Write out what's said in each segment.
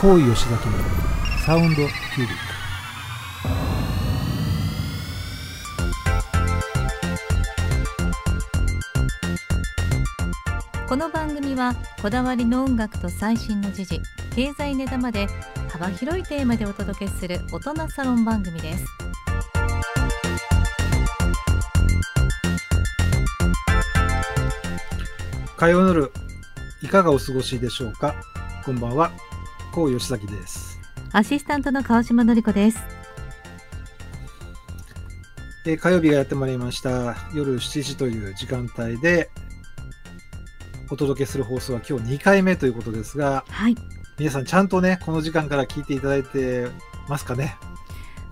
高井吉崎のサウンドキュービックこの番組はこだわりの音楽と最新の時事経済ネタまで幅広いテーマでお届けする大人サロン番組です。火曜の夜いかがお過ごしでしょうか？こんばんは。高井吉崎です、アシスタントの川島のり子です。えー火曜日がやってまいりました。夜7時という時間帯でお届けする放送は今日2回目ということですがはい。皆さんちゃんとねこの時間から聞いていただいてますかね？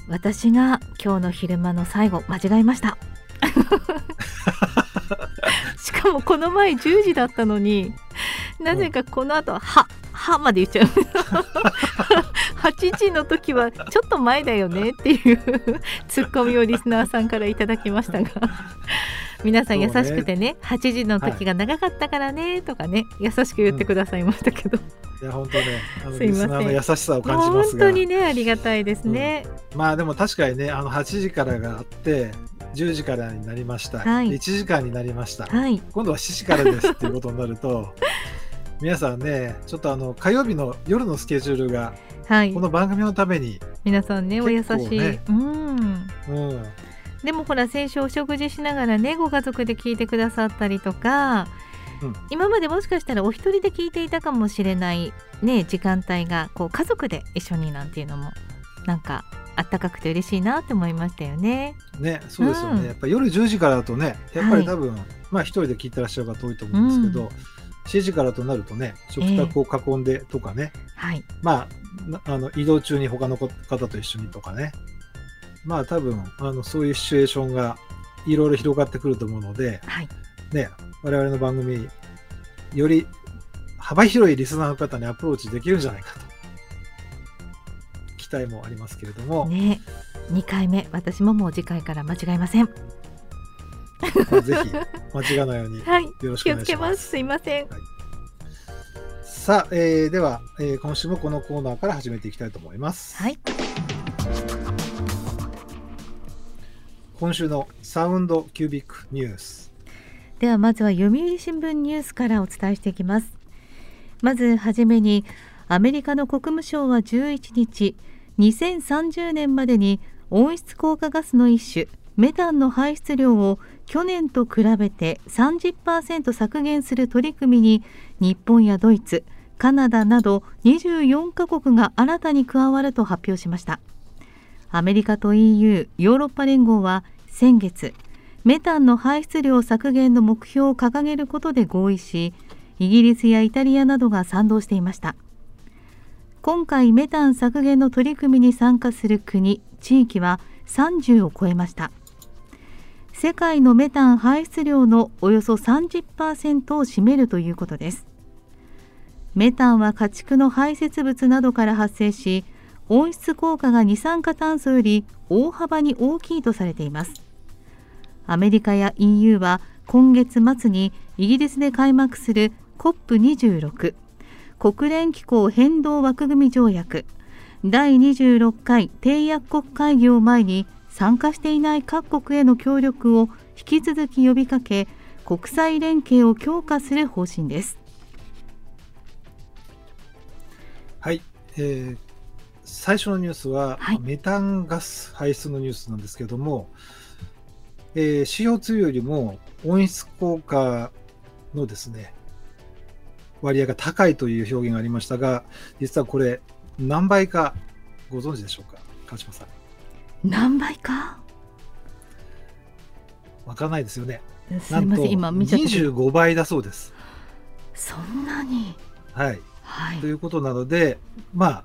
私が今日の昼間の最後間違えました。しかもこの前10時だったのになぜかこの後は「は」まで言っちゃう。8時の時はちょっと前だよねっていうツッコミをリスナーさんからいただきましたが。皆さん優しくてね8時の時が長かったからねとかね優しく言ってくださいましたけど、い。や本当ねあのすいません。リスナーの優しさを感じますが。本当にねありがたいですね、まあでも確かにねあの8時からがあって10時からになりました、はい。1時間になりました、はい。今度は7時からですっていうことになると 皆さんねちょっとあの火曜日の夜のスケジュールがはい。この番組のために、皆さんねお優しい、うん。うん、でもほら先週お食事しながらねご家族で聞いてくださったりとか、うん。今までもしかしたらお一人で聞いていたかもしれないね時間帯がこう家族で一緒になんていうのもなんかあったかくて嬉しいなって思いましたよね。ねそうですよね、うん。やっぱり夜10時からだとねやっぱり多分、まあ一人で聞いてらっしゃる方多いと思うんですけど、7時からとなるとね食卓を囲んでとかね、はい、まあなあの移動中に他の方と一緒にとかね。まあ多分あのそういうシチュエーションがいろいろ広がってくると思うのではい、ね我々の番組より幅広いリスナーの方にアプローチできるんじゃないかと。期待もありますけれども、ね。2回目私ももう次回から間違えません。まあぜひ間違わないようによはい、ろしく気をお願いしま。つけますす。すいません。さあ、えーでは、えー今週もこのコーナーから始めていきたいと思います。はい、今週のサウンドキュービックニュース。ではまずは読売新聞ニュースからお伝えしていきますまずはじめにアメリカの国務省は11日2030年までに温室効果ガスの一種メタンの排出量を去年と比べて30%削減する取り組みに日本やドイツカナダなど24カ国が新たに加わると発表しました。アメリカと EU ヨーロッパ連合は先月メタンの排出量削減の目標を掲げることで合意しイギリスやイタリアなどが賛同していました。今回メタン削減の取り組みに参加する国地域は30を超えました。世界のメタン排出量のおよそ30%を占めるということです。メタンは家畜の排泄物などから発生し温室効果が二酸化炭素より大幅に大きいとされています。アメリカや EU は今月末にイギリスで開幕する COP26 国連気候変動枠組条約第26回締約国会議を前に参加していない各国への協力を引き続き呼びかけ国際連携を強化する方針です。はい、えー最初のニュースは、はい。メタンガス排出のニュースなんですけども、えー CO2 よりも温室効果のですね割合が高いという表現がありましたが実はこれ何倍かご存知でしょうか？川島さん何倍か？わからないですよね。すいません今見ちゃって25倍だそうです。そんなに？はい。はい。ということなので、まあ、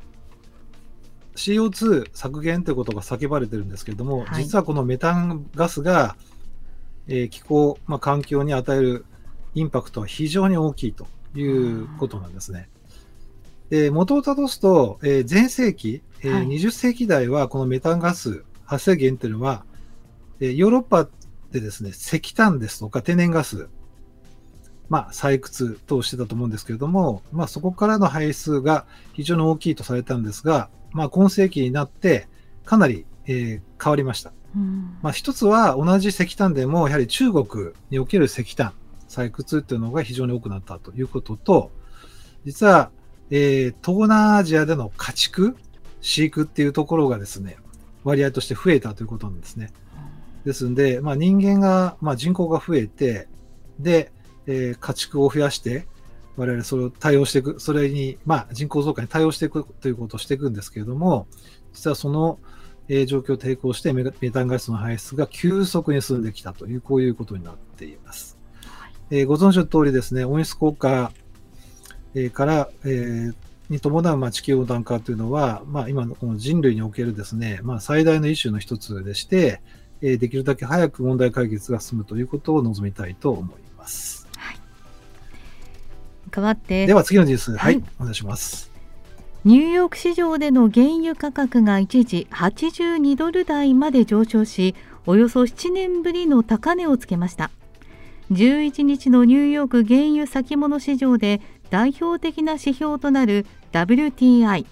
CO2 削減ということが叫ばれてるんですけれども、はい。実はこのメタンガスが、えー気候、まあ、環境に与えるインパクトは非常に大きいということなんですね。で元をたどすと、えー前世紀、えーはい20世紀代はこのメタンガス発生源というのは、えーヨーロッパでですね、石炭ですとか天然ガス、まあ、採掘等してたと思うんですけれども、まあ、そこからの排出が非常に大きいとされたんですが、まあ、今世紀になってかなり、えー、変わりました。まあ、一つは同じ石炭でも、やはり中国における石炭、採掘っていうのが非常に多くなったということと、実は、えー、東南アジアでの家畜、飼育っていうところがですね、割合として増えたということなんですね。ですんで、まあ、人間が、まあ、人口が増えて、で、えー、家畜を増やして、我々それを対応していく、それに、まあ、人口増加に対応していくということをしていくんですけれども、実はその、えー、状況を抵抗してメタンガスの排出が急速に進んできたという、こういうことになっています。はい、えー、ご存知の通りですね、温室効果、えー、から、えー、に伴うまあ地球温暖化というのは、まあ、今のこの人類におけるですね、まあ、最大のイシューの一つでして、えー、できるだけ早く問題解決が進むということを望みたいと思います。はい、変わってでは次のニュース、はい、はい、お願いします。ニューヨーク市場での原油価格が一時82ドル台まで上昇し、およそ7年ぶりの高値をつけました。11日のニューヨーク原油先物市場で代表的な指標となる WTI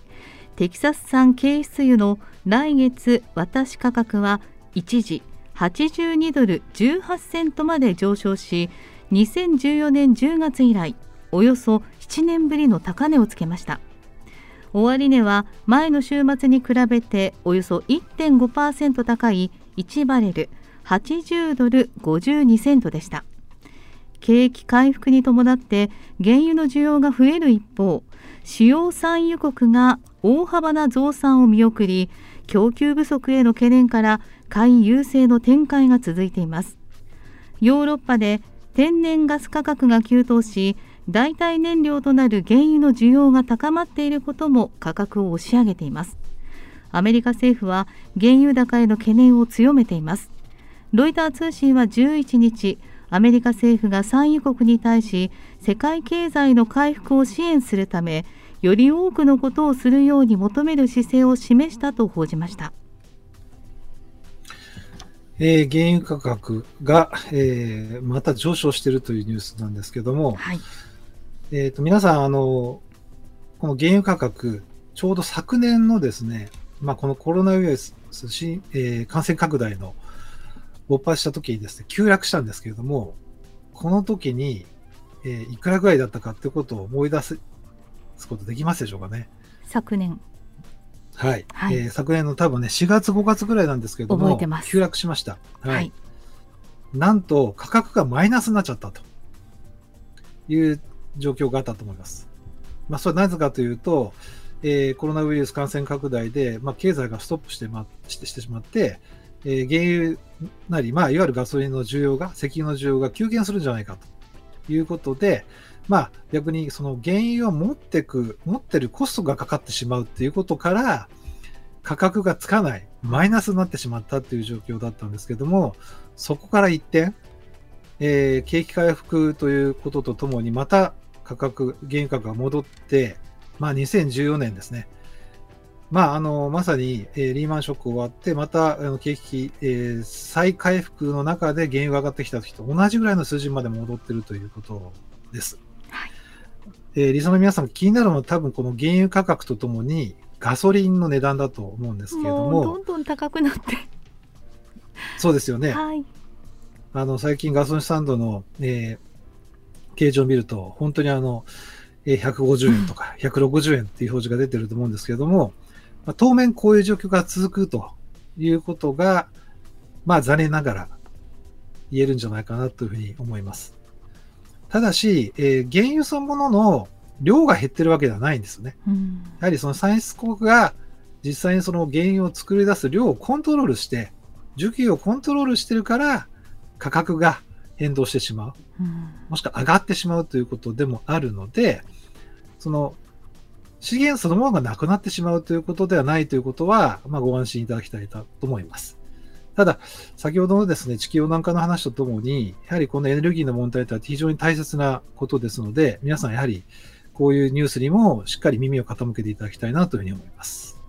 テキサス産軽質油の来月渡し価格は一時82ドル18セントまで上昇し2014年10月以来およそ7年ぶりの高値をつけました。終値は前の週末に比べておよそ1.5%高い1バレル80ドル52セントでした。景気回復に伴って原油の需要が増える一方主要産油国が大幅な増産を見送り供給不足への懸念から買い優勢の展開が続いています。ヨーロッパで天然ガス価格が急騰し代替燃料となる原油の需要が高まっていることも価格を押し上げています。アメリカ政府は原油高への懸念を強めています。ロイター通信は11日アメリカ政府が産油国に対し世界経済の回復を支援するためより多くのことをするように求める姿勢を示したと報じました。えー、原油価格が、えー、また上昇しているというニュースなんですけども、はい、えーと、皆さんあの、この原油価格、ちょうど昨年のですね、まあ、このコロナウイルス、えー、感染拡大の勃発した時にですね、急落したんですけれども、この時に、えー、いくらぐらいだったかってことを思い出すことできますでしょうかね。昨年。はい。はい、えー、昨年の多分ね、4月5月ぐらいなんですけれども、急落しました。はい。はい、なんと、価格がマイナスになっちゃったという状況があったと思います。まあ、それはなぜかというと、えー、コロナウイルス感染拡大で、まあ、経済がストップして,、ま、してしてしまって、えー、原油なり、まあ、いわゆるガソリンの需要が、石油の需要が急減するんじゃないかということで、まあ、逆にその原油を持ってく、持ってるコストがかかってしまうっていうことから、価格がつかない、マイナスになってしまったっていう状況だったんですけども、そこから一転、えー、景気回復ということとともに、また価格、原油価格が戻って、まあ、2014年ですね、まあ、あの、まさに、えー、リーマンショック終わって、また、あの、景気、えー、再回復の中で原油が上がってきた時と同じぐらいの数字まで戻ってるということです。はい。えー、リスナーの皆さん気になるのは多分この原油価格とともにガソリンの値段だと思うんですけれども。どんどん高くなって。そうですよね。はい。あの、最近ガソリンスタンドの、えー、形状を見ると、本当にあの、えー、150円とか160円っていう表示が出てると思うんですけれども、まあ、当面こういう状況が続くということが、まあ残念ながら言えるんじゃないかなというふうに思います。ただし、えー、原油そのものの量が減ってるわけではないんですね。うん、やはりその産出国が実際にその原油を作り出す量をコントロールして、需給をコントロールしてるから価格が変動してしまう。うん、もしくは上がってしまうということでもあるので、その資源そのものがなくなってしまうということではないということは、まあ、ご安心いただきたいと思います。ただ、先ほどのですね、地球温暖化の話とともに、やはりこのエネルギーの問題とは非常に大切なことですので、皆さんやはりこういうニュースにもしっかり耳を傾けていただきたいなというふうに思います。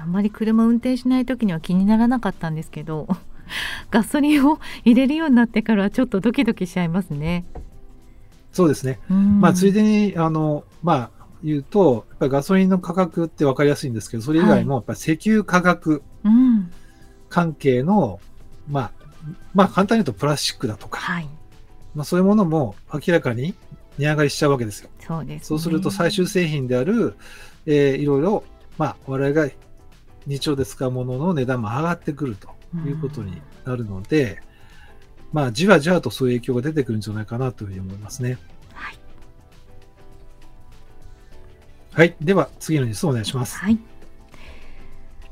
あんまり車運転しない時には気にならなかったんですけど、ガソリンを入れるようになってからはちょっとドキドキしちゃいますね。そうですね。うんまあ、ついでに、あの、まあ、言うと、やっぱりガソリンの価格って分かりやすいんですけど、それ以外も、やっぱり石油価格うん、関係の、まあ、まあ、簡単に言うとプラスチックだとか、はい、まあ、そういうものも明らかに値上がりしちゃうわけですよ。そうです、ね。そうすると最終製品である、えーいろいろ、まあ、我々が日常で使うものの値段も上がってくるということになるので、まあ、じわじわとそういう影響が出てくるんじゃないかなというふうに思いますね。はい、では、次のニュースをお願いします。はい。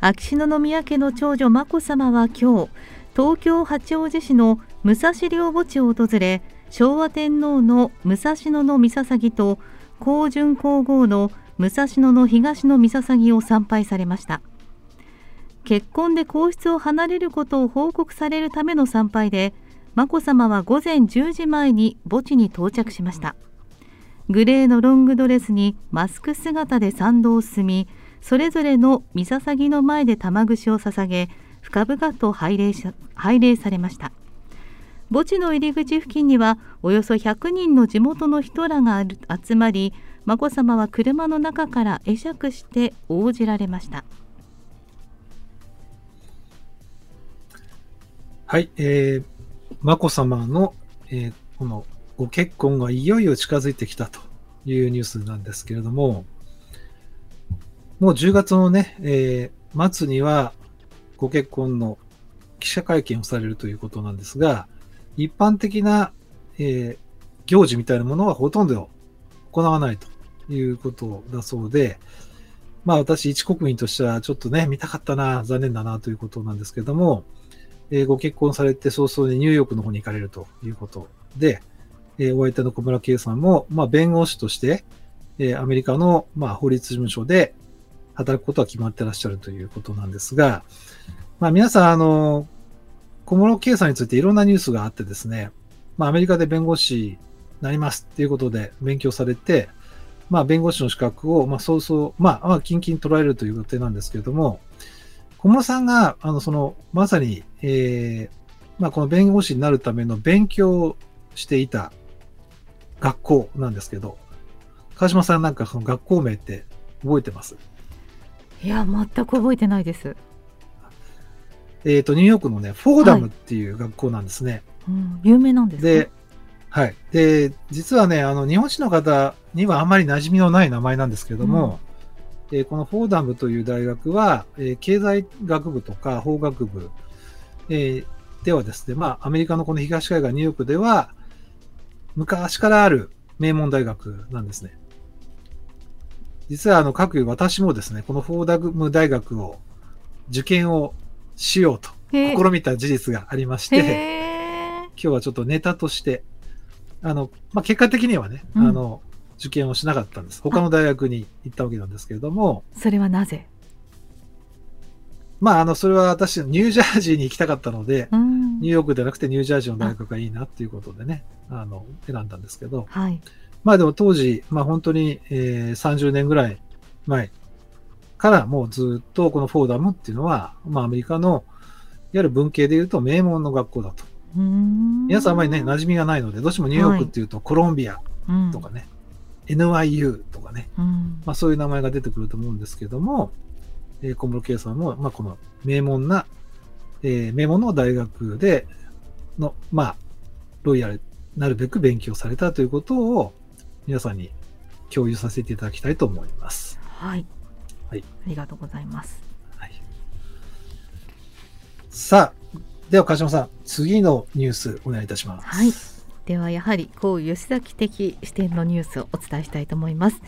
秋篠宮家の長女眞子さまは今日東京八王子市の武蔵陵墓地を訪れ昭和天皇の武蔵野の三捧と光順皇后の武蔵野の東の三捧を参拝されました結婚で皇室を離れることを報告されるための参拝で眞子さまは午前10時前に墓地に到着しましたグレーのロングドレスにマスク姿で参道を進みそれぞれの三捧の前で玉串を捧げ深々と拝礼し拝礼されました墓地の入り口付近にはおよそ100人の地元の人らが集まり眞子さまは車の中から会釈して応じられましたはい。えー、眞子さまの、えーこのご結婚がいよいよ近づいてきたというニュースなんですけれども、もう10月のね、えー末にはご結婚の記者会見をされるということなんですが、一般的な、えー行事みたいなものはほとんど行わないということだそうで、まあ私一国民としてはちょっとね、見たかったな、残念だなということなんですけども、えーご結婚されて早々にニューヨークの方に行かれるということで、えーお相手の小村圭さんも、まあ、弁護士として、えーアメリカの、まあ、法律事務所で働くことは決まってらっしゃるということなんですが、まあ、皆さん、あの、小室圭さんについていろんなニュースがあってですね、まあ、アメリカで弁護士になりますっていうことで勉強されて、まあ、弁護士の資格を、まあ、そうそう、まあ、まあ、近々取られるという予定なんですけれども、小室さんが、あの、その、まさに、えーまあ、この弁護士になるための勉強をしていた学校なんですけど、川島さんなんかその学校名って覚えてます？いや全く覚えてないです、えっ、と、ニューヨークのね、フォーダムっていう学校なんですね。うん、有名なんですかで、はい。で、実はね、あの、日本史の方にはあまり馴染みのない名前なんですけども、えーこのフォーダムという大学は、えー経済学部とか法学部、えーではですね、まあ、アメリカのこの東海岸ニューヨークでは、昔からある名門大学なんですね。実は、あの、各有私もですね、このフォーダム大学を受験をしようと試みた事実がありまして、今日はちょっとネタとして、あの、まあ、結果的にはね、うんあの、受験をしなかったんです。他の大学に行ったわけなんですけれども、それはなぜ？まあ、あの、それは私、ニュージャージーに行きたかったので、うん。ニューヨークではなくてニュージャージーの大学がいいなっていうことでね、あの、選んだんですけど、はい。まあでも当時、まあ本当に、えー30年ぐらい前からもうずっとこのフォーダムっていうのは、まあアメリカの、いわゆる文系で言うと名門の学校だと。うーん。皆さんあまりね、馴染みがないので、どうしてもニューヨークっていうとコロンビアうん。とかね、NYU とかね、うん。まあそういう名前が出てくると思うんですけども、えー小室圭さんも、まあこの名門な、えー名門の大学での、まあ、ロイヤルなるべく勉強されたということを皆さんに共有させていただきたいと思います。はい、はい。ありがとうございます。はい、さあ、では川島さん、次のニュースお願いいたします。はいではやはりこう吉崎的視点のニュースをお伝えしたいと思います。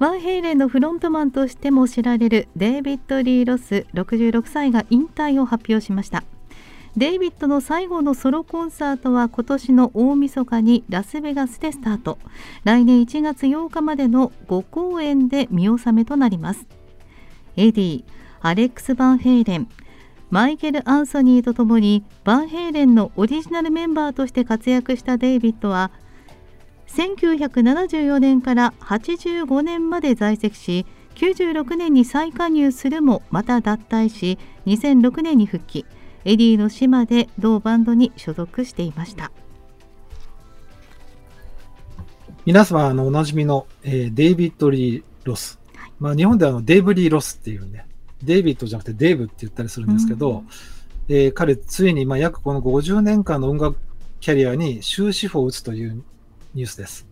バンヘイレンのフロントマンとしても知られるデイビッド・リー・ロス66歳が引退を発表しました。デイビッドの最後のソロコンサートは今年の大晦日にラスベガスでスタート。来年1月8日までの5公演で見納めとなります。エディアレックス・バンヘイレンマイケル・アンソニーとともにバンヘイレンのオリジナルメンバーとして活躍したデイビッドは1974年から85年まで在籍し96年に再加入するもまた脱退し2006年に復帰。エディの死まで同バンドに所属していました。皆様、あの、おなじみの、えーデイビッド・リー・ロス。まあ、日本ではあのデイブ・リー・ロスっていうね、デイビッドじゃなくてデイブって言ったりするんですけど、うんえー彼、ついに、まあ、約この50年間の音楽キャリアに終止符を打つというニュースです。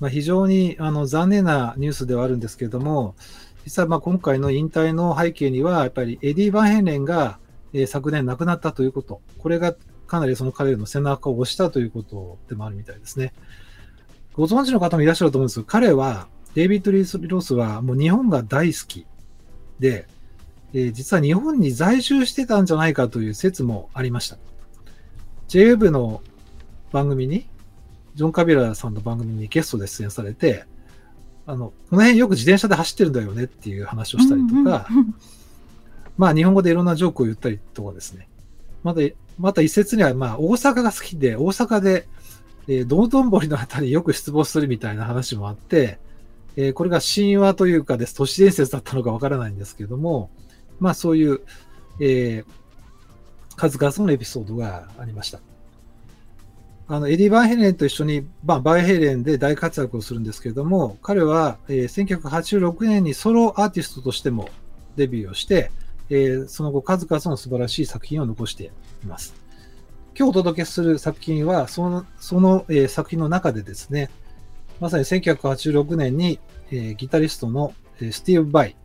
まあ、非常にあの残念なニュースではあるんですけれども、実はまあ今回の引退の背景には、やっぱりエディ・バンヘンレンが、えー昨年亡くなったということ、これがかなりその彼の背中を押したということでもあるみたいですね。ご存知の方もいらっしゃると思うんですが、彼は、デイビッド・リー・ロスはもう日本が大好きで、えー実は日本に在住してたんじゃないかという説もありました。JWEB の番組に、ジョン・カビラさんの番組にゲストで出演されて、あの、この辺よく自転車で走ってるんだよねっていう話をしたりとか、うんうんうんまあ日本語でいろんなジョークを言ったりとかですね。また、また一説には、まあ大阪が好きで、大阪で、えー道頓堀のあたりによく出没するみたいな話もあって、えーこれが神話というかです、都市伝説だったのかわからないんですけども、まあそういう、えー数々のエピソードがありました。あの、エディ・バンヘレンと一緒に、まあ、バンヘレンで大活躍をするんですけれども、彼は、えー1986年にソロアーティストとしてもデビューをして、えーその後数々の素晴らしい作品を残しています。今日お届けする作品は、その、その、えー作品の中でですね、まさに1986年に、えーギタリストの、えースティーブ・バイ、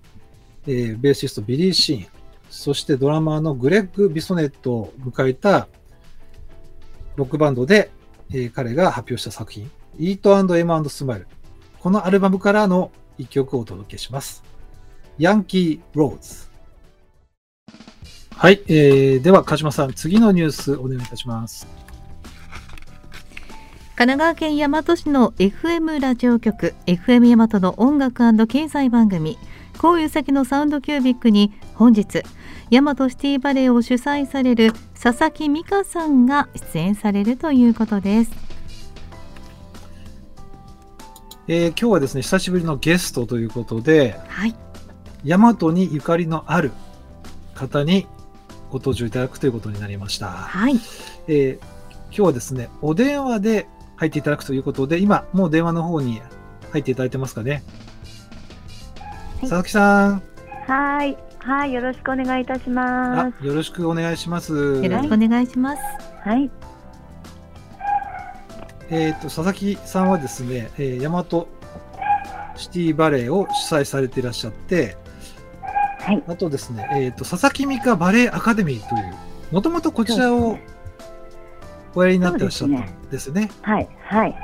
えーベーシストビリー・シーン、そしてドラマーのグレッグ・ビソネットを迎えたロックバンドで、えー彼が発表した作品、Eat M Smile。このアルバムからの一曲をお届けします。 Yankee Rose。はい、えー、では、鹿島さん、次のニュースお願いいたします。神奈川県大和市の FM ラジオ局 FM 大和の音楽経済番組「こういう先のサウンドキュービック」に本日大和シティバレーを主催される佐々木美香さんが出演されるということです。えー今日はですね、久しぶりのゲストということで、はい、大和にゆかりのある方にご登場いただくということになりました。はい、えー今日はですね、お電話で入っていただくということで、今、もう電話の方に入っていただいてますかね？はい佐々木さん、はい、はい、よろしくお願いいたしまあよろしくお願いします。よろしくお願いします。す。はい、えっ、と、佐々木さんはですね、えー、大和シティバレーを主催されていらっしゃって、はい、あとですね、えっ、と、佐々木美香バレーアカデミーという、もともとこちらをおやりになってらっしゃったんですね。はい、はい、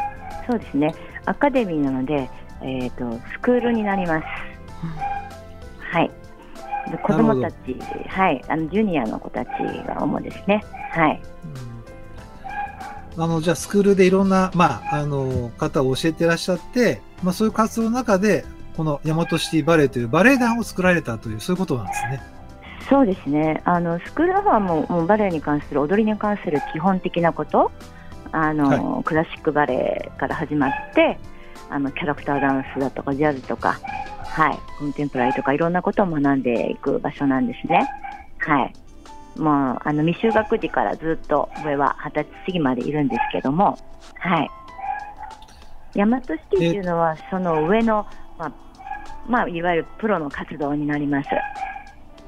そうですね。アカデミーなので、えっ、と、スクールになります。はい。で子供たち、はい、あのジュニアの子たちが主ですね。はい、うんあの、じゃあ、スクールでいろんな、まあ、あの、方を教えてらっしゃって、まあ、そういう活動の中で、この大和シティバレーというバレエ団を作られたという、そういうことなんですね。そうですね。あのスクールの方はもうもうバレエに関する踊りに関する基本的なこと、あの、クラシックバレエから始まって、あのキャラクターダンスだとかジャズとか、はい、コンテンポラリーとかいろんなことを学んでいく場所なんですね。はい。もうあの未就学時からずっと上は二十歳過ぎまでいるんですけども、はい。大和シティっていうのはその上のまあまあいわゆるプロの活動になります。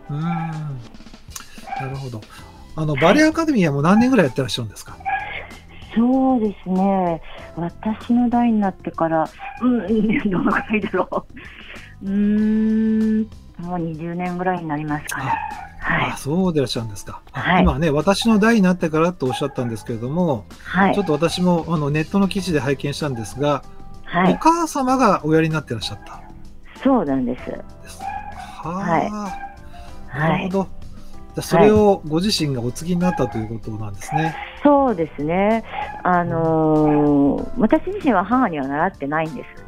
うん。なるほど。あの、バレエアカデミーはもう何年ぐらいやってらっしゃるんですか？そうですね、私の代になってから、うん、どのくらいだろう、うーん、もう20年ぐらいになりますかね。はいあ、そうでいらっしゃるんですか。あはい今ね、私の代になってからとおっしゃったんですけれども、はいちょっと私もあのネットの記事で拝見したんですが、おはい、母様がおやりになってらっしゃったんそうなんです。です。ははい、なるほど。それをご自身がお継ぎになったということなんですね。そうですね、あのー私自身は母には習ってないんです。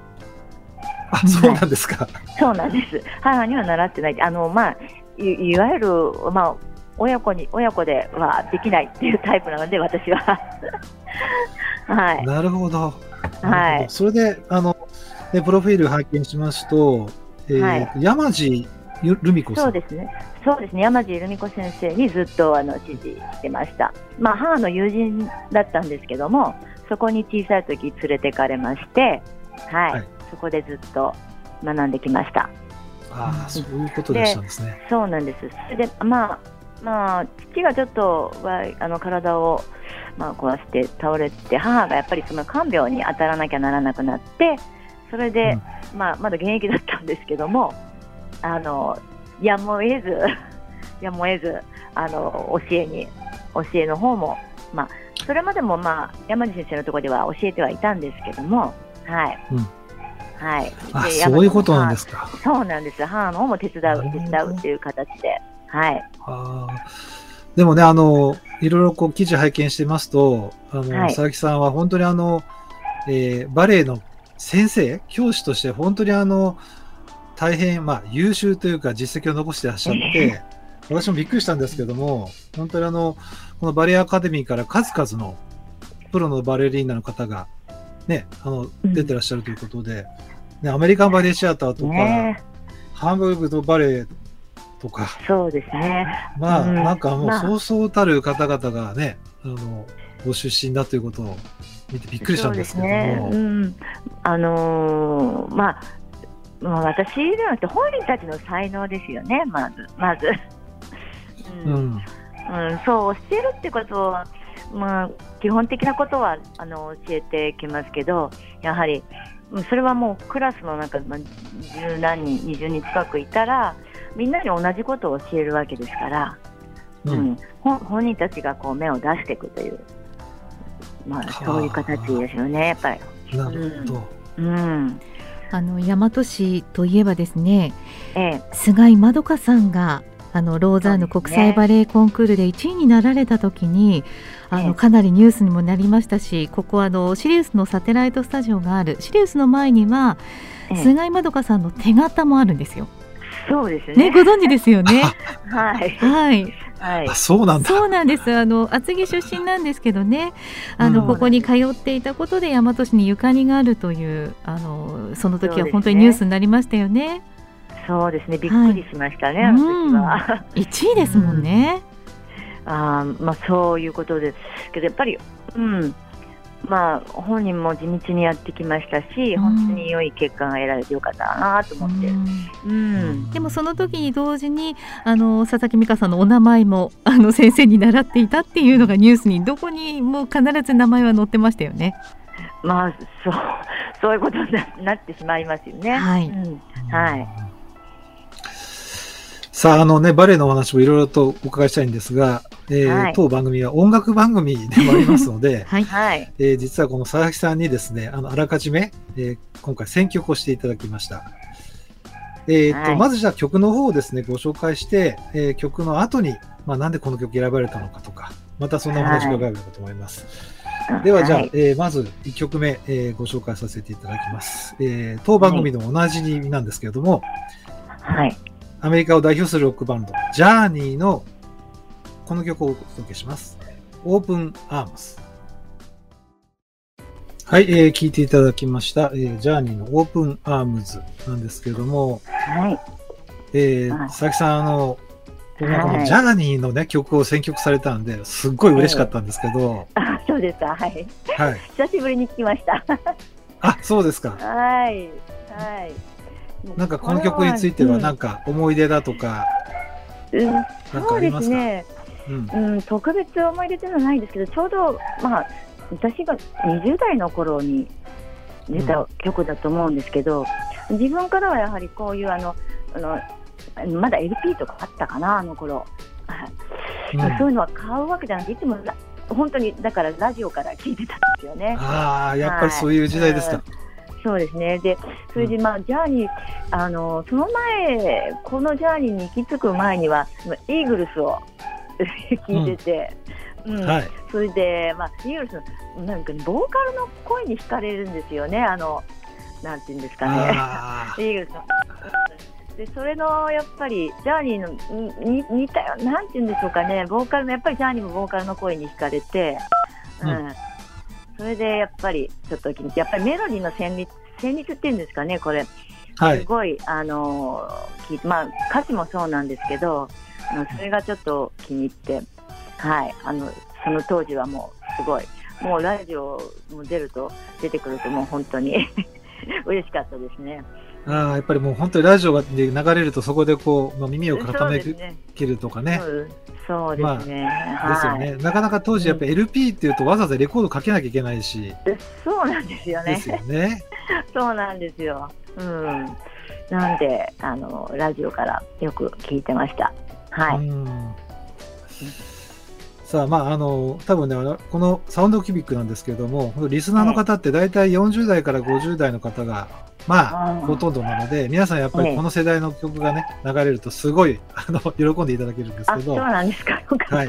あ、そうなんですか。そうなんです。母には習ってない。あの、まあ、いいわゆる、まあ、親子に、親子ではできないっていうタイプなので、私は。はい。なるほど。はい。それで、あの、ね、プロフィール拝見しますと、えーはい山地ゆルミ。そうですね。そうですね。山地留美子先生にずっとあの支持してました。まあ母の友人だったんですけども、そこに小さい時連れてかれまして、はい、はいそこでずっと学んできました。ああ、そういうことでしたんですね。そうなんです。それで、まあ、まあ、父がちょっとはあの体を、まあ、壊して倒れて、母がやっぱりその看病に当たらなきゃならなくなって、それで、まあ、まだ現役だったんですけども、あのやむを得ず、やむを得ず、あの教えに、教えの方も、まあ、それまでも、まあ、山地先生のところでは教えてはいたんですけども、はい。うんはい。あ、でそういうことなんですか。そうなんです。母の方も手伝う、手伝うっていう形で。はい。あーでもね、あの、いろいろこう記事拝見してますと、あの、はい佐々木さんは本当にあの、えーバレエの先生、教師として本当にあの、大変、まあ、優秀というか実績を残してらっしゃって、私もびっくりしたんですけども、本当にあの、このバレエアカデミーから数々のプロのバレリーナの方が、ね、あの、うん出てらっしゃるということで、ね、アメリカンバレエシアターとか、ねハンブルグのバレエとか、そうですね。まあ、うんなんかもうまあそうそうたる方々がね、あの、ご出身だということを見てびっくりしたんですけども。ね。うん。あのーまあ、まあ、私ではなくて本人たちの才能ですよね、まず。まず。ううん。ん。うん、そう、教えるってことは、まあ、基本的なことはあの教えてきますけど、やはり、うんそれはもうクラスの中、まあ、十何人、20人近くいたら、みんなに同じことを教えるわけですから、う。うんん、本本人たちがこう目を出していくという、まあ、そういう形ですよね、やっぱり。なるほど。うん、あの大和市といえばですねええ、菅井まどかさんがあのローザンヌ国際バレエコンクールで1位になられた時に、あええのかなりニュースにもなりましたしここはあのシリウスのサテライトスタジオがあるシリウスの前には、ええ菅井まどかさんの手形もあるんですよ。そうですね。ねご存知ですよね。はい、はい、はいあ、、そうなんだ。そうなんです。あの厚木出身なんですけどね、あの、うんここに通っていたことで大和市にゆかりがあるというあのその時は本当にニュースになりましたよね。そうですね、びっくりしましたね、あの時は。1位ですもんね。あーまあ、そういうことですけど、やっぱり、うん、まあ、本人も地道にやってきましたし、うん本当に良い結果が得られてよかったなと思って。うんうん、でもその時に同時にあの佐々木美香さんのお名前もあの先生に習っていたっていうのがニュースにどこにも必ず名前は載ってましたよね。まあ、そう、そういうことにななってしまいますよね。はいうん、はい。さあ、あのね、バレエのお話もいろいろとお伺いしたいんですが、えーはい当番組は音楽番組でもありますので、はい、はい。えー実はこの佐々木さんにですね、あの、あらかじめ、えー今回選曲をしていただきました。えーと、はいまずじゃあ曲の方をですね、ご紹介して、えー曲の後に、まあ、なんでこの曲選ばれたのかとか、またそんなお話を伺えればと思います。では、じゃあ、はいえーまず1曲目、えーご紹介させていただきます。えー当番組でもおなじみなんですけれども、はい。アメリカを代表するロックバンド、ジャーニーのこの曲をお届けします。オープンアームス。はい、えー聴いていただきました、えージャーニーのオープンアームズなんですけれども、はい。えーはい佐々木さん、あの、僕もこはいのジャーニーのね、曲を選曲されたんで、すっごい嬉しかったんですけど、あ、そうですか。はい。はい。久しぶりに聞きました。あ、そうですか。はい。はい。なんかこの曲については、うんなんか思い出だとか、うん、そうですね。うん。うん、特別思い出というのはないんですけど、ちょうど、まあ、私が20代の頃に出た曲だと思うんですけど、自分からはやはりこういうあの、あのまだ LP とかあったかな、あの頃、はいうんそういうのは買うわけじゃなくて、いつもラ本当にだからラジオから聞いてたんですよね。ああ、やっぱりそういう時代ですか。そうですね。で、それでまあ、ジャーニー、あの、その前、このジャーニーに行き着く前には、イーグルスを 聞いてて、うんはい。それで、まあ、イーグルスの、なんか、ボーカルの声に惹かれるんですよね。あの、なんていうんですかね。あ イーグルスの。で、それの、やっぱり、ジャーニーの、んに似たよ、なんていうんでしょうかね。ボーカルの、やっぱりジャーニーもボーカルの声に惹かれて、うん。うんそれで、やっぱり、ちょっとやっぱりメロディーの旋律、旋律っていうんですかね、これ。あ、はい。すごい、あのまあ、歌詞もそうなんですけど、あのそれがちょっと気に入って、はい、あのその当時はもうすごいもうラジオも出ると、出てくると、もう本当に 嬉しかったですね。ああ、やっぱりもう本当にラジオがで流れると、そこでこう、まあ、耳を傾そうですねけるとかね。うんそうですね。ですよはいね。なかなか当時やっぱ LP っていうとわざわざレコードかけなきゃいけないし、でそうなんですよねです。よね。そうなんですよ。うん。なんで、あの、ラジオからよく聞いてました。はい。うんさあ、まあ、あの、多分ね、このサウンドキュビックなんですけれども、リスナーの方って大体40代から50代の方が、まあ、うん。ほとんどなので、皆さんやっぱりこの世代の曲がね、流れるとすごい、あの、喜んでいただけるんですあ、そうけど、なんですか。よか。はい。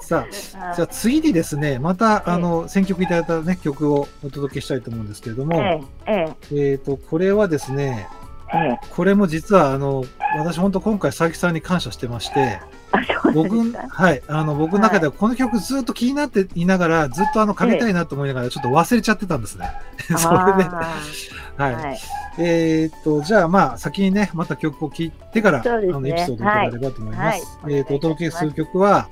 さあ、は いじゃあ次にですね、また、ええ。あの、選曲いただいたね、曲をお届けしたいと思うんですけれども、ええ、ええ、えっ、と、これはですね、ええ。これも実は、あの、私本当今回佐伯さんに感謝してまして、僕。はい、あの僕の中ではこの曲ずっと気になっていながら、ずっとあのかけたいなと思いながら、ちょっと忘れちゃってたんですね。それで、あはい、ーはい。えーっと、じゃあまあ、先にね、また曲を聴いてから、ねあのエピソードを伺えればと思います。はいはいえーっと、お届けする曲は、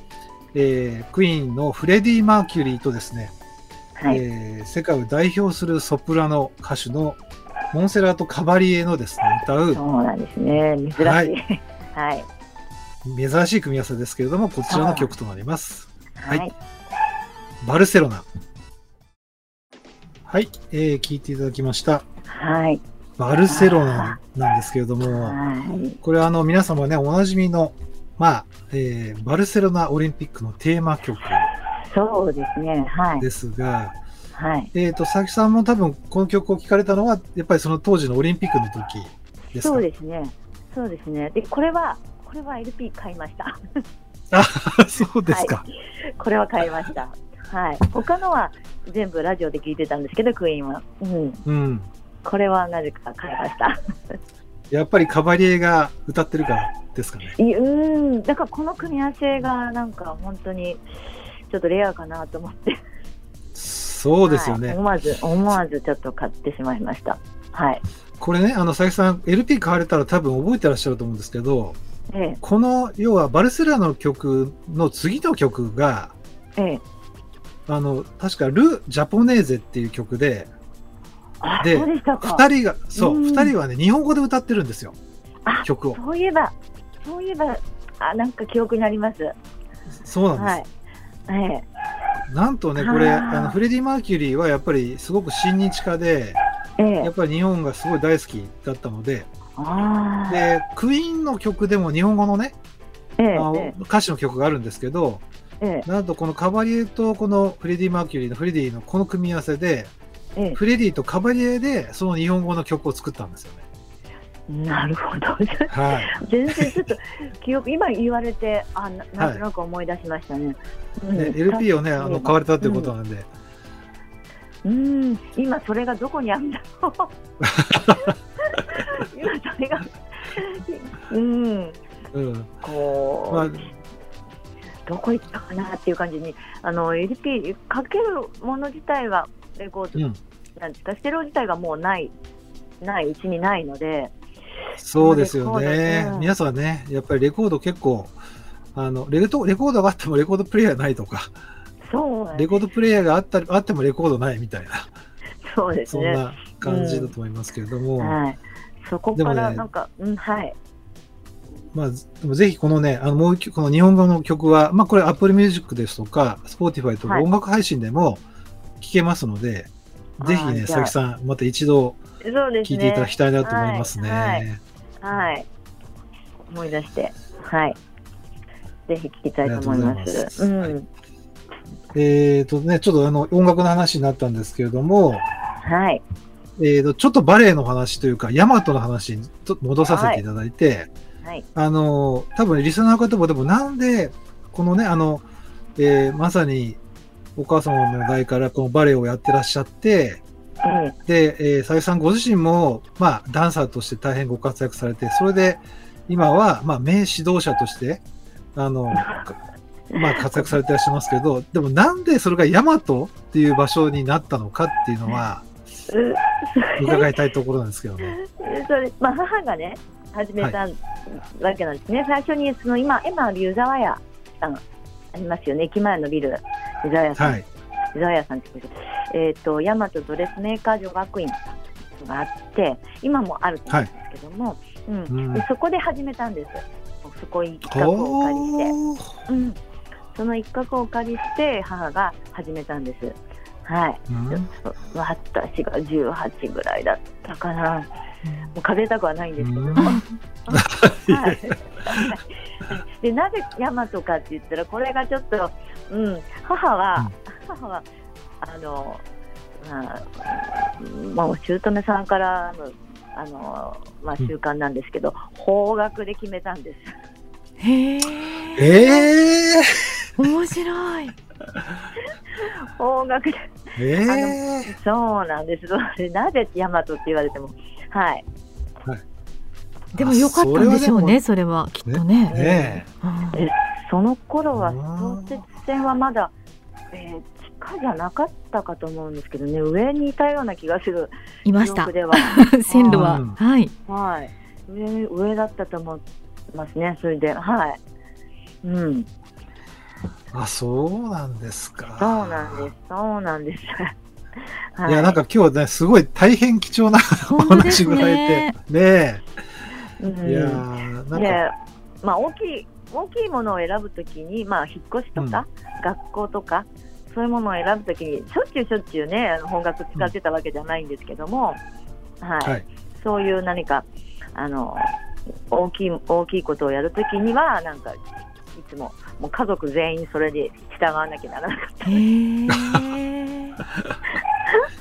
えークイーンのフレディ・マーキュリーとですね、はい。えー世界を代表するソプラノ歌手のモンセラート・カバリエのですね、歌うそうなんですね。珍しい。ははいい。はい。珍しい組み合わせですけれども、こちらの曲となります。はいはい。バルセロナ。はい、えー、聞いていただきました。はい。バルセロナなんですけれども、はい。これはあの皆様ね、おなじみの、まあ、えーバルセロナオリンピックのテーマ曲そうですね。はい。ですが、はい。えっ、と、佐々木さんも多分この曲を聴かれたのは、やっぱりその当時のオリンピックの時ですか？そうですね。そうですね。で、これは、これは LP 買いました。あ、そうですか。これは買いました。はい。他のは全部ラジオで聞いてたんですけど、クイーンは。うん。うん。これはなぜか買いました。やっぱりカバリエが歌ってるからですかね。いうん。だからこの組み合わせがなんか本当にちょっとレアかなと思って。そうですよね。はい思わず、思わずちょっと買ってしまいました。はい。これね、あの、佐々木さん、LP 買われたら多分覚えてらっしゃると思うんですけど、えこの、要はバルセロナの曲の次の曲が、え、ええ。あの、確かル・ジャポネーゼっていう曲で、あ、でそうでしたか。二人が、そう、うん二人はね、日本語で歌ってるんですよ、あ、曲を。そういえば、そういえば、あ、なんか記憶にあります。そうなんです。はい。ええ。なんとね、これ、あのフレディ・マーキュリーはやっぱりすごく親日家で、ええ。やっぱり日本がすごい大好きだったので。で、クイーンの曲でも日本語のね、ええあのえ歌詞の曲があるんですけど、ええなんとこのカバリエとこのフレディ・マーキュリーのフレディのこの組み合わせで、えフレディとカバリエでその日本語の曲を作ったんですよね。え。なるほど。はい。全然ちょっと記憶、今言われて、あ、ななんとなく思い出しましたね。うんね LP をね、あの買われたっていうことなんで、うん、今それがどこにあるんだろう。今それが、うん、うん。こう、まあ、どこ行ったかなっていう感じに、あの LP かけるもの自体はレコード、うんなんですか、ステレオ自体がもうない、ないうちにないので、そうですよねド。うん皆さんね、やっぱりレコード結構、あのレコレコードがあってもレコードプレイヤーないとか、そうなんレコードプレイヤーがあったりあってもレコードないみたいな、そうですね。そんな感じだと思いますけれども、はい。そこからなんか、うん、はい。まあ、でもぜひこのね、あのもう一曲、この日本語の曲は、まあこれ Apple Music ですとか、Spotify とかはい音楽配信でも聴けますので、ぜひね、佐々木さん、また一度。聴いていただきたいなと思いますね。はいはい。思い出して、はい。ぜひ聞きたいと思いますす。うん。えっ、とね、ちょっとあの音楽の話になったんですけれども、はい。えー、とちょっとバレエの話というか、ヤマトの話に戻させていただいて、はい。あの、多分リスナーの方も、でもなんで、このね、あの、えーまさにお母様の代からこのバレエをやってらっしゃって、えで、えー、佐々木さんご自身も、まあ、ダンサーとして大変ご活躍されて、それで、今は、まあ、名指導者として、あの、か まあ、活躍されていらっしゃいますけど、でもなんでそれがヤマトっていう場所になったのかっていうのは、え 伺いたいところなんですけどね。うそれ、まあ、母がね、始めたわけなんですね。最初に、その今、今、湯沢屋さんありますよね。駅前のビル、湯沢屋さん。さんってえっ、と大和ドレスメーカー女学院があって今もあると思うんですけども、うんうんでそこで始めたんです。そこ一角を借りて。おーうん、その一角をお借りして母が始めたんです。はい。うん私が18ぐらいだったかな。もう数えたくはないんですけども。うん はい。でなぜ大和かって言ったらこれがちょっと、うん、母は、母はあの、まあ、もう姑さんからのあの、まあ、習慣なんですけど、方角で決めたんです。へえ。ええ面白い。方角でええそうなんです。なぜ大和って言われても、はい。でもよかったんでしょうね、それはきっとね。ねうんえその頃は相鉄線はまだ、えー地下じゃなかったかと思うんですけどね、上にいたような気がするいました。では、線路はうん。はい。はい、上上だったと思いますね。それで、はい。うん、あ、そうなんですか。そうなんです。そうなんです。はいや、なんか今日ね、すごい大変貴重なお話がらねれ。て、ねうんえ、いやーなんでか、まあ、大きい大きいものを選ぶときに、まあ、引っ越しとか、学校とかそういうものを選ぶときにしょっちゅうしょっちゅうね本学使ってたわけじゃないんですけども、はいはい。そういう何かあの大きい大きいことをやるときにはなんかいつももう家族全員それで従わなきゃならなかった。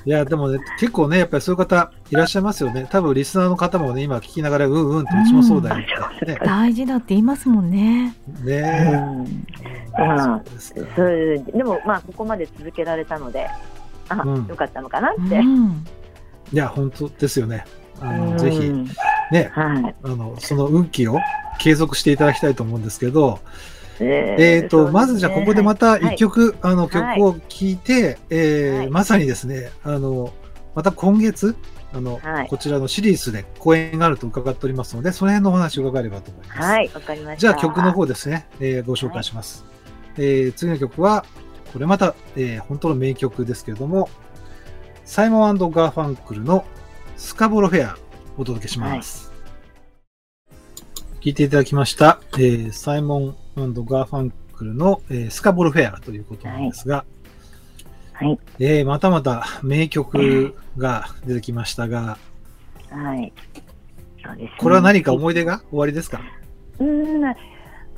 いや、でもね、結構ね、やっぱりそういう方いらっしゃいますよね。多分リスナーの方もね、今聞きながら、うんうんってうちもそうだよって。ね大事だって言いますもんね。うねんえ。まあそうですかそういうでもまあここまで続けられたのであ、うんよかったのかなっうて。ん。いや、本当ですよね。あの、うんぜひ、ね、はいあの、その運気を継続していただきたいと思うんですけど、ええっ、と、まずじゃあここでまた一曲、あの曲はいを聴いて、えまさにですね、あの、また今月、あの、はいこちらのシリーズで公演があると伺っておりますので、その辺のお話を伺えればと思います。はい、わかりました。じゃあ曲の方ですね、えーご紹介します。えー次の曲は、これまた、えー本当の名曲ですけれども、サイモンガーファンクルのスカボロフェアお届けします。聞いていただきました、えーサイモンガーファンクルの、えースカボロフェアということなんですが、はい、えーまたまた名曲が出てきましたが、はい。ね。これは何か思い出が？終わりですか？うん、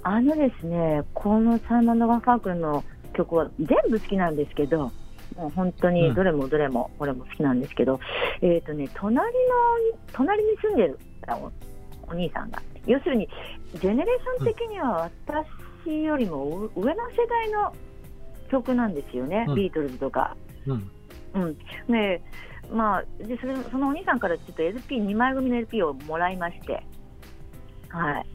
あのですね、このサイモン・ガンファークルの曲は全部好きなんですけど、もう本当にどれもどれも、これも好きなんですけど、えっ、とね、隣の、隣に住んでるおお兄さんが、要するに、ジェネレーション的には私よりも上の世代の曲なんですよね、うんビートルズとか。うん。うん、でまあでそれそのお兄さんからちょっと LP2 枚組の LP をもらいまして、はい、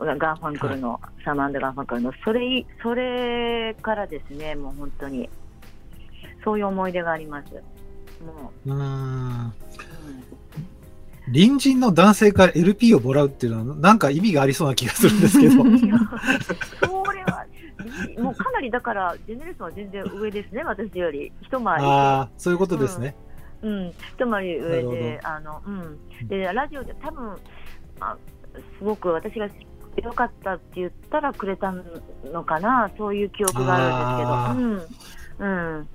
ガンファンクルの、サマンド・ガンファンクルのそれいそれからですねもう本当にそういう思い出があります。も。う、うん隣人の男性から LP をもらうっていうのは、なんか意味がありそうな気がするんですけど。それはもうかなりだからジェネレーションは全然上ですね私より。一回り。ああ、そういうことですね。うん、一回り上なでる、あの、うん、で、ラジオで多分、あ、すごく私が良かったって言ったらくれたのかな、そういう記憶があるんですけど、うん、うん。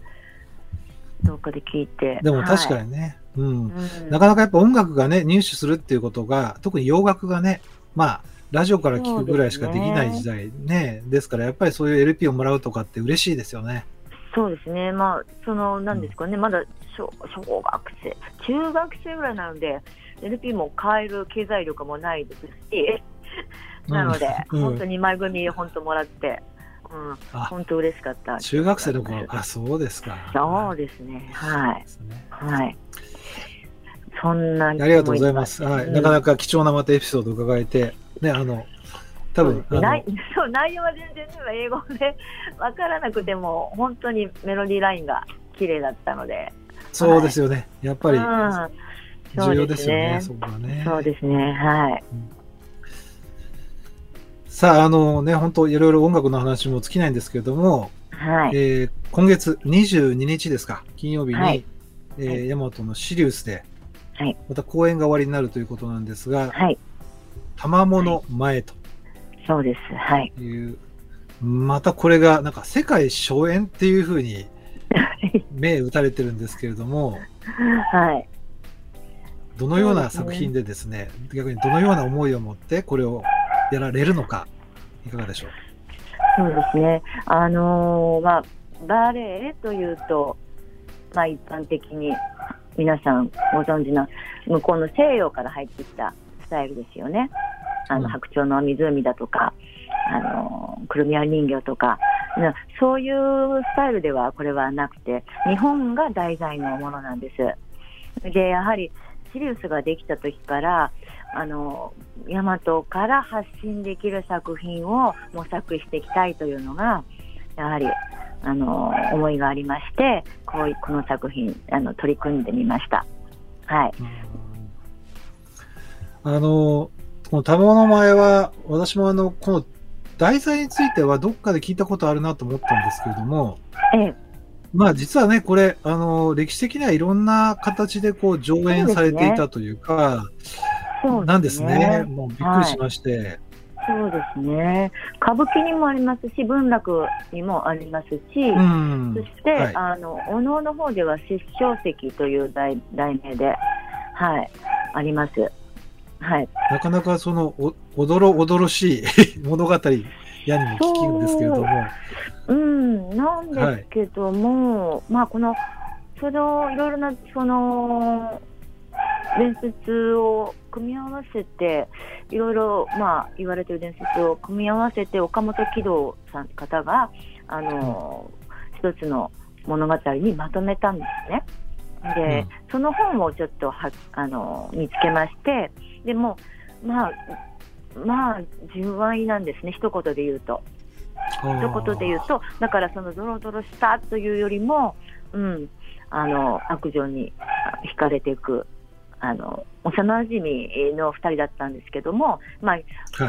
どっかで聞いて。でも確かに、にね、うん。うん、なかなかやっぱ音楽がね、入手するっていうことが、特に洋楽がね、まあ、ラジオから聞くぐらいしかできない時代ね、ですからやっぱりそういう LP をもらうとかって嬉しいですよね。そうですね、まあ、その、なんですかね、まだ小小学生、中学生ぐらいなので、LP も買える経済力もないですし、なので、うん。本当に前組、本当もらって、うん、あ本当嬉しかった。中学生の頃、あ、そうですか。そうですね、はい、はい。そんなありがとうございます。はい。うんなかなか貴重なまたエピソードを伺えて、ね、あの、多分、あのない そう内容は全然ね英語で分からなくても本当にメロディーラインが綺麗だったので、そうですよね。やっぱりうん重要ですよね、そそこはね。そうですねはいさあ、あのね、本当いろいろ音楽の話も尽きないんですけれども、はい。えー今月22日ですか、金曜日に、はいえー大和のシリウスで、はいまた公演が終わりになるということなんですが、はい。玉物前とそうです。はい。いう、またこれがなんか世界初演っていうふうに目打たれてるんですけれども、はい。どのような作品でですね、逆にどのような思いを持ってこれをやられるのか、いかがでしょう？そうですね。あのーまあ、バレエというと、まあ、一般的に皆さんご存知の向こうの西洋から入ってきたスタイルですよね。あの、うん白鳥の湖だとか、あのーくるみ割り人形とか、なそういうスタイルではこれはなくて、日本が題材のものなんです。で、やはりシリウスができた時から、あの大和から発信できる作品を模索していきたいというのがやはりあの思いがありましてこういこの作品あの取り組んでみました。はい、あの、この玉の前は、私もあの、この題材についてはどっかで聞いたことあるなと思ったんですけれども、ええ。まあ実はね、これ、あの、歴史的にはいろんな形でこう上演されていたというか、なんですね。もうびっくりしまして。そうですね。歌舞伎にもありますし文楽にもありますし、うん。そして、はい。あのお能の方では殺生石という題題名で、はい、あります。はい、なかなかその、おおどろおどろしい 物語、やにも聞くんですけれども、う。ん、なんですけども、まあこのそのいろいろなその伝説を組み合わせていろいろまあ言われている伝説を組み合わせて岡本喜道さん方があの、一つの物語にまとめたんですね。で、その本をちょっとはあの見つけましてでもまあまあ純愛なんですね一言で言うと。一言で言うと、だからそのドロドロしたというよりも、うん、あの悪女にあ惹かれていく。あの幼馴染の2人だったんですけども、まあ、はい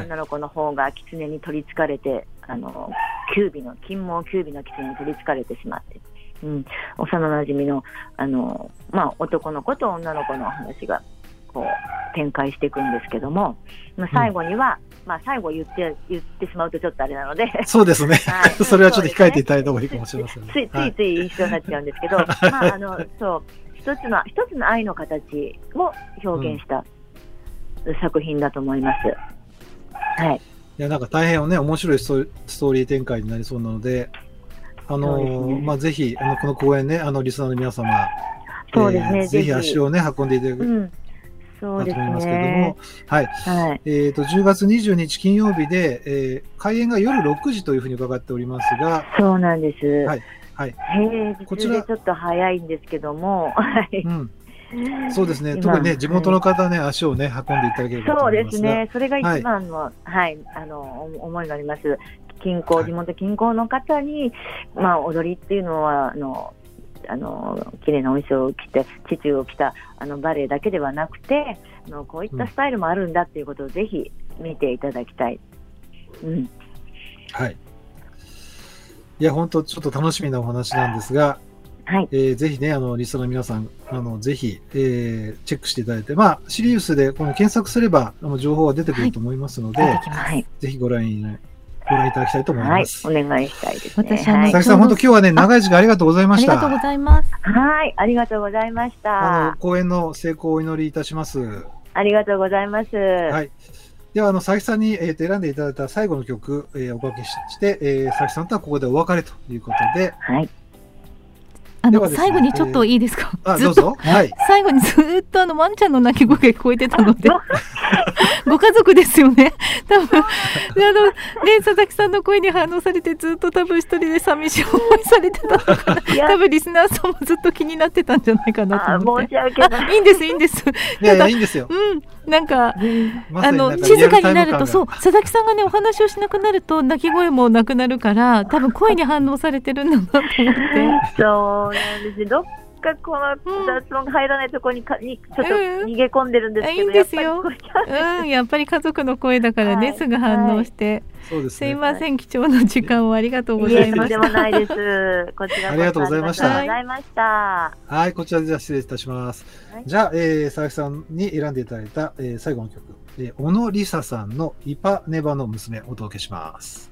女の子の方が狐に取りつかれて、あの九尾の金毛九尾の狐に取りつかれてしまって、うん、幼馴染のあの、まあ、男の子と女の子の話がこう展開していくんですけども、まあ、最後には、まあ、最後言って言ってしまうとちょっとあれなので。そうですね。はい それはちょっと控えていただいた方がいいかもしれませんね。ついつはいつい印象になっちゃうんですけど、まああのそう一つの一つの愛の形を表現した作品だと思います。はい、いや、なんか大変ね、面白いストーリー展開になりそうなので、あのねまあ、ぜひ、あの、この公演ね、あの、リスナーの皆様、そうですねえーぜひ足をね、運んでいただけれうん、そうですばと思いますけれどもね。、はい。はい、えっ、と、10月22日金曜日で、えー開演が夜6時というふうに伺っておりますが、そうなんです。はいはい。平こちらちょっと早いんですけども、はい。うん。そうですね。今特にね、地元の方ね、足をね、運んでいただければとそう思いますが。ですね、それが一番の、はい、あのお思いがあります。近郊、はい地元近郊の方に、まあ、踊りっていうのは、あの、あの綺麗なお衣装を着て、チチューを着たあのバレエだけではなくて、あのこういったスタイルもあるんだっていうことをぜひ見ていただきたい。うん、はい。いや、本当ちょっと楽しみなお話なんですが、はい、えーぜひね、あの、リスナーの皆さん、あの、ぜひ、えーチェックしていただいて、まあ、シリウスでこの検索すれば、あの、情報は出てくると思いますので。はい、ぜひご覧に、ご覧いただきたいと思いはいます。、お願いしたいですね。私あのはい佐々木さん、本当今日はね、長い時間ありがとうございました。ありがとうございます。はい、ありがとうございましあたの、。公演の成功をお祈りいたします。ありがとうございます。はい。では、あの、佐々木さんに、えーと選んでいただいた最後の曲、えーおかけして、えー佐々木さんとはここでお別れということで、はい、あの、ね最後にちょっといいですか？あ、ずっと。はい。最後にずっとあのワンちゃんの鳴き声が聞こえてたので。ご家族ですよね。多分。あのね佐々木さんの声に反応されてずっと多分一人で寂しい思いされてたのかな。多分リスナーさんもずっと気になってたんじゃないかなとあ思って。い。あいいんですいいんです。いやいや、いいんですよ。うん。なんかまさあの静かになるとそう佐々木さんがねお話をしなくなると鳴き声もなくなるから多分声に反応されてるんだなと思って。そうなんですどっかこの雑音が入らないところにかにちょっと逃げ込んでるんですけど、うん、いいんですよ。うん、やっぱり家族の声だからね、はい、すぐ反応して。そうです、いません、貴重な時間をありがとうございました。でもないです。こちらありがとうございました。ありがとうございました。はい、こちらでは失礼いたします。はい、じゃあ、えー、佐々木さんに選んでいただいた、えー、最後の曲、えー、小野梨沙さんのイパネバの娘お届けします。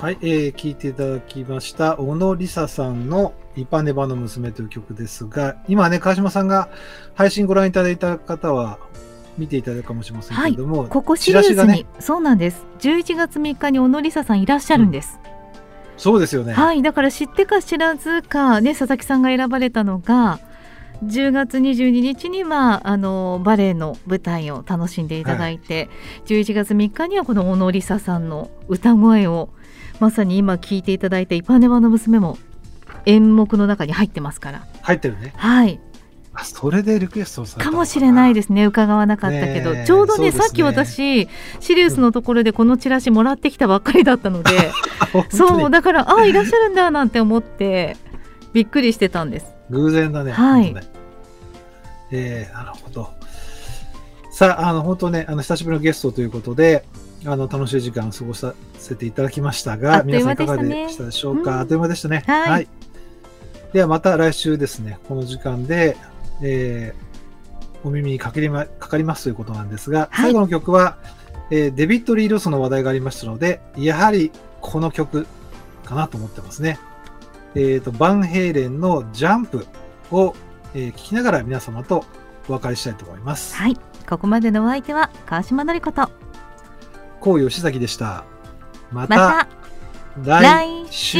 はい、えー、聞いていただきました、小野梨沙さんのイパネバの娘という曲ですが、今ね、川島さんが配信ご覧いただいた方は、見ていただくかもしれませんけれども、はい、ここシリウスに、ね、そうなんです。11月3日に小野梨沙さんいらっしゃるんです。うん、そうですよね。はい、だから知ってか知らずかね、佐々木さんが選ばれたのが、10月22日にはあのバレエの舞台を楽しんでいただいて、はい、11月3日にはこの小野梨沙さんの歌声をまさに今聞いていただいたイパネマの娘も演目の中に入ってますから。入ってるね。はい。あそれでリクエストかもしれないですね。伺わなかったけど、ちょうどね、ね、さっき私シリウスのところでこのチラシもらってきたばっかりだったので、うん、そうだからあいらっしゃるんだなんて思ってびっくりしてたんです。偶然だね。はい、ね、えー、なるほど。さああの本当ねあの久しぶりのゲストということであの楽しい時間を過ごさせていただきましたが、皆さんいかがでしたでしょうか？うん、あっという間でしたね。はい、はい。ではまた来週ですね、この時間で、えー、お目にかかり,、ま、かかりますということなんですが、はい、最後の曲は、えー、デビッド・リー・ロスの話題がありましたので、やはりこの曲かなと思ってますね。えっ、ー、と、バンヘイレンのジャンプを、えー、聞きながら皆様とお別れしたいと思います。はい。ここまでのお相手は川島のりこと。高吉崎でした。また来週